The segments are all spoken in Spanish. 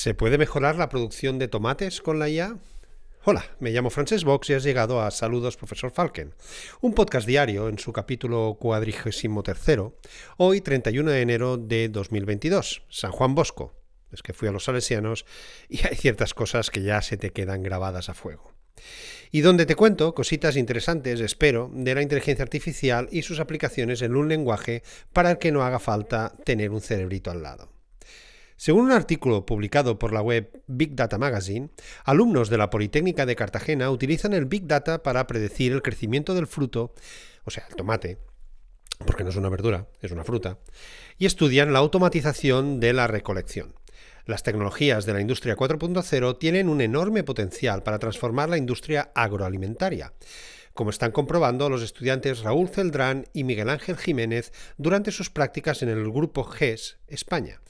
¿Se puede mejorar la producción de tomates con la IA? Hola, me llamo Frances Box y has llegado a Saludos Profesor Falken, un podcast diario en su capítulo cuadrigésimo tercero, hoy 31 de enero de 2022, San Juan Bosco. Es que fui a los salesianos y hay ciertas cosas que ya se te quedan grabadas a fuego. Y donde te cuento cositas interesantes, espero, de la inteligencia artificial y sus aplicaciones en un lenguaje para el que no haga falta tener un cerebrito al lado. Según un artículo publicado por la web Big Data Magazine, alumnos de la Politécnica de Cartagena utilizan el Big Data para predecir el crecimiento del fruto, o sea, el tomate, porque no es una verdura, es una fruta, y estudian la automatización de la recolección. Las tecnologías de la industria 4.0 tienen un enorme potencial para transformar la industria agroalimentaria como están comprobando los estudiantes Raúl Celdrán y Miguel Ángel Jiménez durante sus prácticas en el grupo GES España,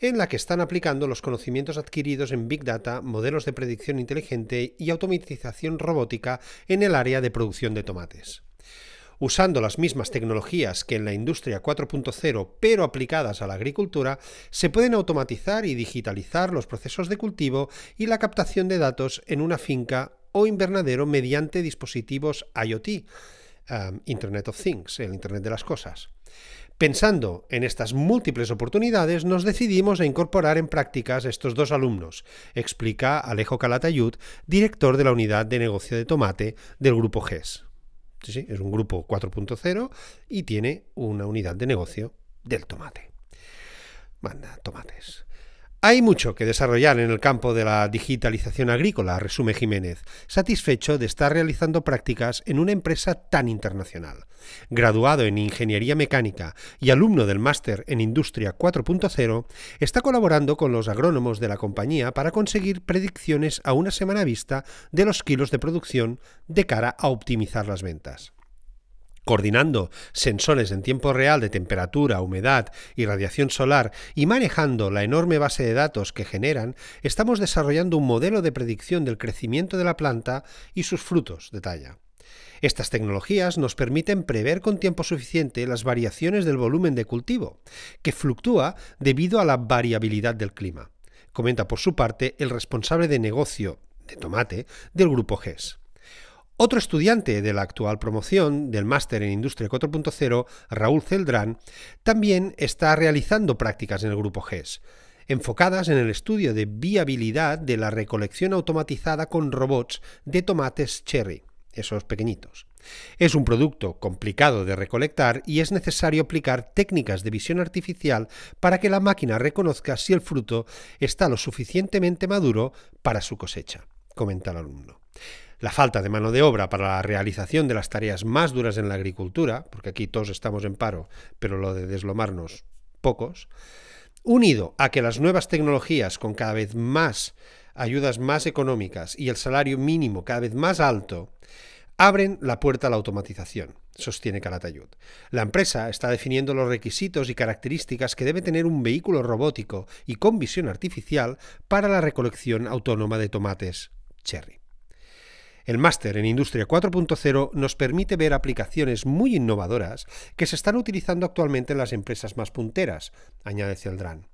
en la que están aplicando los conocimientos adquiridos en Big Data, modelos de predicción inteligente y automatización robótica en el área de producción de tomates. Usando las mismas tecnologías que en la industria 4.0, pero aplicadas a la agricultura, se pueden automatizar y digitalizar los procesos de cultivo y la captación de datos en una finca o invernadero mediante dispositivos IoT, um, Internet of Things, el Internet de las Cosas. Pensando en estas múltiples oportunidades, nos decidimos a incorporar en prácticas estos dos alumnos, explica Alejo Calatayud, director de la unidad de negocio de tomate del grupo GES. Sí, es un grupo 4.0 y tiene una unidad de negocio del tomate. Manda tomates. Hay mucho que desarrollar en el campo de la digitalización agrícola, resume Jiménez, satisfecho de estar realizando prácticas en una empresa tan internacional. Graduado en Ingeniería Mecánica y alumno del máster en Industria 4.0, está colaborando con los agrónomos de la compañía para conseguir predicciones a una semana vista de los kilos de producción de cara a optimizar las ventas coordinando sensores en tiempo real de temperatura, humedad y radiación solar y manejando la enorme base de datos que generan, estamos desarrollando un modelo de predicción del crecimiento de la planta y sus frutos, detalla. Estas tecnologías nos permiten prever con tiempo suficiente las variaciones del volumen de cultivo, que fluctúa debido a la variabilidad del clima, comenta por su parte el responsable de negocio de tomate del grupo GES. Otro estudiante de la actual promoción del máster en Industria 4.0, Raúl Celdrán, también está realizando prácticas en el grupo GES, enfocadas en el estudio de viabilidad de la recolección automatizada con robots de tomates cherry, esos pequeñitos. Es un producto complicado de recolectar y es necesario aplicar técnicas de visión artificial para que la máquina reconozca si el fruto está lo suficientemente maduro para su cosecha, comenta el alumno la falta de mano de obra para la realización de las tareas más duras en la agricultura, porque aquí todos estamos en paro, pero lo de deslomarnos pocos, unido a que las nuevas tecnologías con cada vez más ayudas más económicas y el salario mínimo cada vez más alto, abren la puerta a la automatización, sostiene Calatayud. La empresa está definiendo los requisitos y características que debe tener un vehículo robótico y con visión artificial para la recolección autónoma de tomates cherry. El máster en Industria 4.0 nos permite ver aplicaciones muy innovadoras que se están utilizando actualmente en las empresas más punteras, añade Celdrán.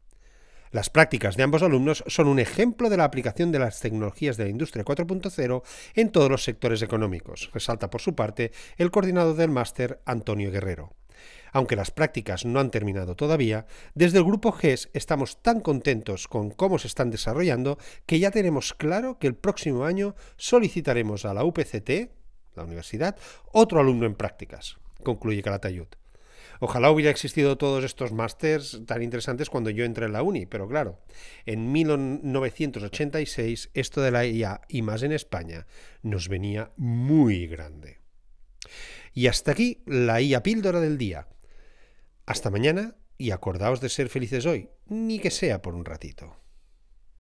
Las prácticas de ambos alumnos son un ejemplo de la aplicación de las tecnologías de la Industria 4.0 en todos los sectores económicos, resalta por su parte el coordinador del máster, Antonio Guerrero. Aunque las prácticas no han terminado todavía, desde el grupo GES estamos tan contentos con cómo se están desarrollando que ya tenemos claro que el próximo año solicitaremos a la UPCT, la universidad, otro alumno en prácticas, concluye Calatayud. Ojalá hubiera existido todos estos másters tan interesantes cuando yo entré en la uni, pero claro, en 1986 esto de la IA y más en España nos venía muy grande. Y hasta aquí la IA píldora del día. Hasta mañana y acordaos de ser felices hoy, ni que sea por un ratito.